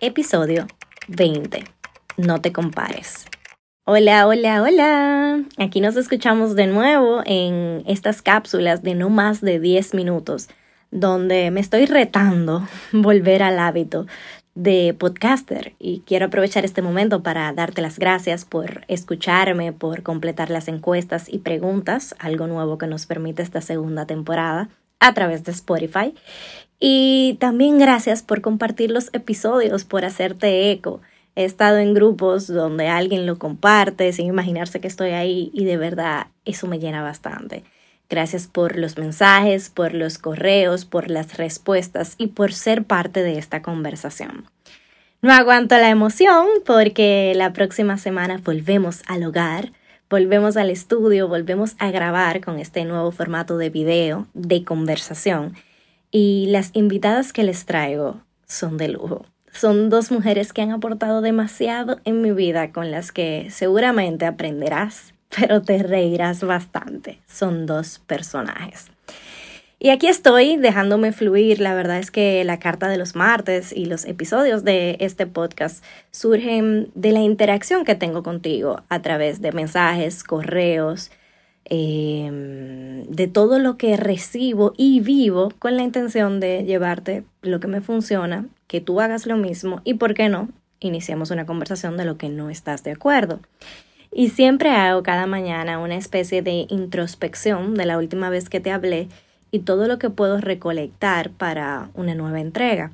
episodio 20. No te compares. Hola, hola, hola. Aquí nos escuchamos de nuevo en estas cápsulas de no más de 10 minutos, donde me estoy retando volver al hábito de podcaster y quiero aprovechar este momento para darte las gracias por escucharme, por completar las encuestas y preguntas, algo nuevo que nos permite esta segunda temporada a través de Spotify. Y también gracias por compartir los episodios, por hacerte eco. He estado en grupos donde alguien lo comparte sin imaginarse que estoy ahí y de verdad eso me llena bastante. Gracias por los mensajes, por los correos, por las respuestas y por ser parte de esta conversación. No aguanto la emoción porque la próxima semana volvemos al hogar, volvemos al estudio, volvemos a grabar con este nuevo formato de video, de conversación. Y las invitadas que les traigo son de lujo. Son dos mujeres que han aportado demasiado en mi vida con las que seguramente aprenderás pero te reirás bastante. Son dos personajes. Y aquí estoy dejándome fluir. La verdad es que la carta de los martes y los episodios de este podcast surgen de la interacción que tengo contigo a través de mensajes, correos, em, de todo lo que recibo y vivo con la intención de llevarte lo que me funciona, que tú hagas lo mismo y, ¿por qué no? Iniciamos una conversación de lo que no estás de acuerdo. Y siempre hago cada mañana una especie de introspección de la última vez que te hablé y todo lo que puedo recolectar para una nueva entrega.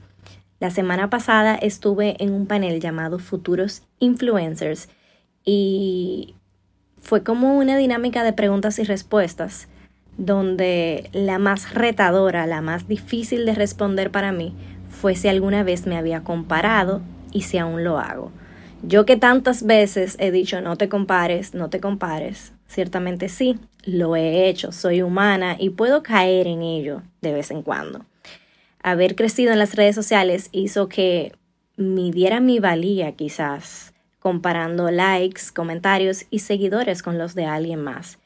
La semana pasada estuve en un panel llamado Futuros Influencers y fue como una dinámica de preguntas y respuestas donde la más retadora, la más difícil de responder para mí fue si alguna vez me había comparado y si aún lo hago. Yo que tantas veces he dicho no te compares, no te compares, ciertamente sí, lo he hecho, soy humana y puedo caer en ello de vez en cuando. Haber crecido en las redes sociales hizo que midiera mi valía quizás, comparando likes, comentarios y seguidores con los de alguien más.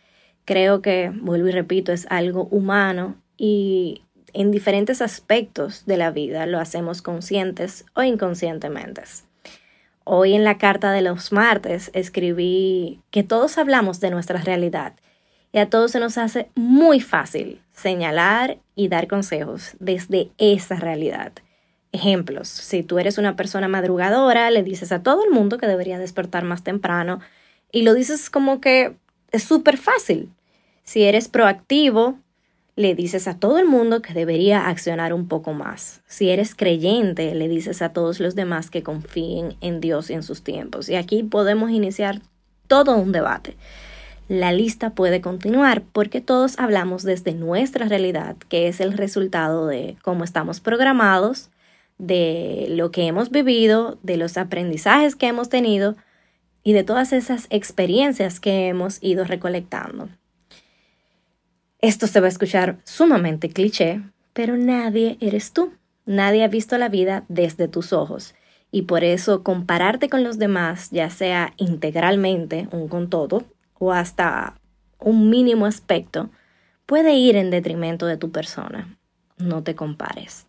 Creo que, vuelvo y repito, es algo humano y en diferentes aspectos de la vida lo hacemos conscientes o inconscientemente. Hoy en la carta de los martes escribí que todos hablamos de nuestra realidad y a todos se nos hace muy fácil señalar y dar consejos desde esa realidad. Ejemplos, si tú eres una persona madrugadora, le dices a todo el mundo que debería despertar más temprano y lo dices como que es súper fácil. Si eres proactivo, le dices a todo el mundo que debería accionar un poco más. Si eres creyente, le dices a todos los demás que confíen en Dios y en sus tiempos. Y aquí podemos iniciar todo un debate. La lista puede continuar porque todos hablamos desde nuestra realidad, que es el resultado de cómo estamos programados, de lo que hemos vivido, de los aprendizajes que hemos tenido y de todas esas experiencias que hemos ido recolectando. Esto se va a escuchar sumamente cliché, pero nadie eres tú. Nadie ha visto la vida desde tus ojos. Y por eso compararte con los demás, ya sea integralmente, un con todo, o hasta un mínimo aspecto, puede ir en detrimento de tu persona. No te compares.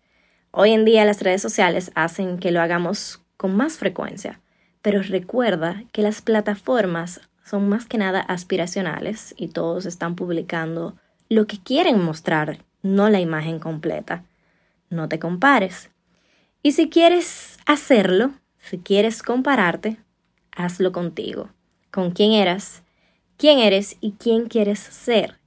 Hoy en día las redes sociales hacen que lo hagamos con más frecuencia, pero recuerda que las plataformas son más que nada aspiracionales y todos están publicando lo que quieren mostrar, no la imagen completa. No te compares. Y si quieres hacerlo, si quieres compararte, hazlo contigo, con quién eras, quién eres y quién quieres ser.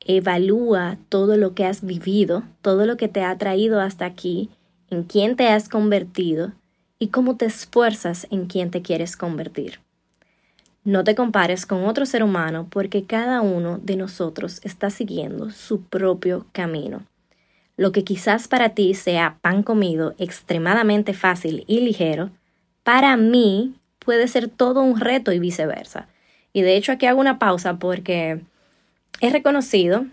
Evalúa todo lo que has vivido, todo lo que te ha traído hasta aquí, en quién te has convertido y cómo te esfuerzas en quién te quieres convertir. No te compares con otro ser humano porque cada uno de nosotros está siguiendo su propio camino. Lo que quizás para ti sea pan comido extremadamente fácil y ligero, para mí puede ser todo un reto y viceversa. Y de hecho aquí hago una pausa porque he reconocido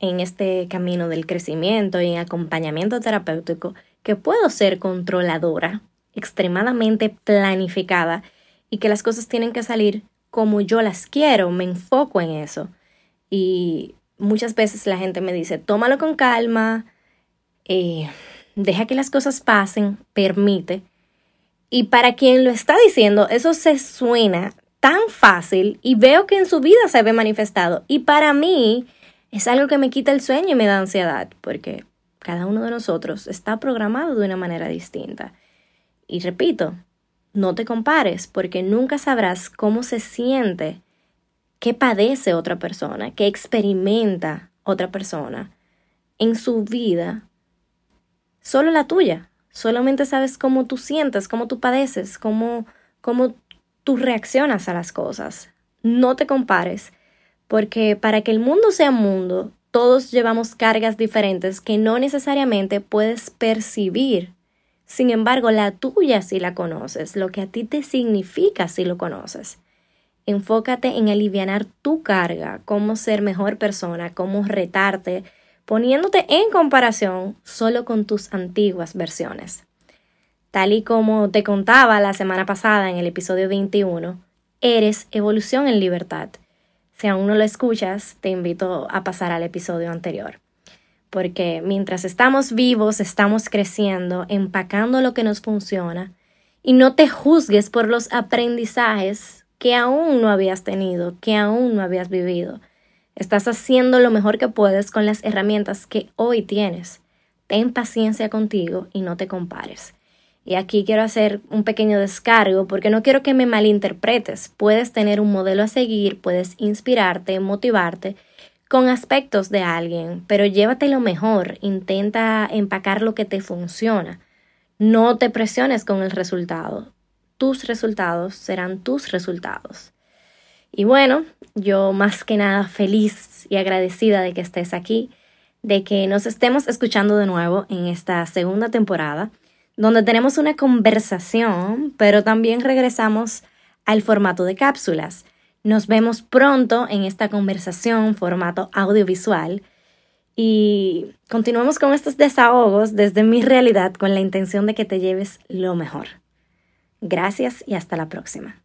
en este camino del crecimiento y en acompañamiento terapéutico que puedo ser controladora, extremadamente planificada y que las cosas tienen que salir como yo las quiero, me enfoco en eso. Y muchas veces la gente me dice, tómalo con calma, eh, deja que las cosas pasen, permite. Y para quien lo está diciendo, eso se suena tan fácil y veo que en su vida se ve manifestado. Y para mí es algo que me quita el sueño y me da ansiedad, porque cada uno de nosotros está programado de una manera distinta. Y repito, no te compares, porque nunca sabrás cómo se siente, qué padece otra persona, qué experimenta otra persona en su vida, solo la tuya. Solamente sabes cómo tú sientes, cómo tú padeces, cómo, cómo tú reaccionas a las cosas. No te compares, porque para que el mundo sea mundo, todos llevamos cargas diferentes que no necesariamente puedes percibir. Sin embargo, la tuya sí la conoces, lo que a ti te significa si lo conoces. Enfócate en aliviar tu carga, cómo ser mejor persona, cómo retarte, poniéndote en comparación solo con tus antiguas versiones. Tal y como te contaba la semana pasada en el episodio 21, eres evolución en libertad. Si aún no lo escuchas, te invito a pasar al episodio anterior. Porque mientras estamos vivos, estamos creciendo, empacando lo que nos funciona, y no te juzgues por los aprendizajes que aún no habías tenido, que aún no habías vivido. Estás haciendo lo mejor que puedes con las herramientas que hoy tienes. Ten paciencia contigo y no te compares. Y aquí quiero hacer un pequeño descargo porque no quiero que me malinterpretes. Puedes tener un modelo a seguir, puedes inspirarte, motivarte con aspectos de alguien, pero llévate lo mejor, intenta empacar lo que te funciona. No te presiones con el resultado. Tus resultados serán tus resultados. Y bueno, yo más que nada feliz y agradecida de que estés aquí, de que nos estemos escuchando de nuevo en esta segunda temporada donde tenemos una conversación, pero también regresamos al formato de cápsulas. Nos vemos pronto en esta conversación, formato audiovisual, y continuamos con estos desahogos desde mi realidad con la intención de que te lleves lo mejor. Gracias y hasta la próxima.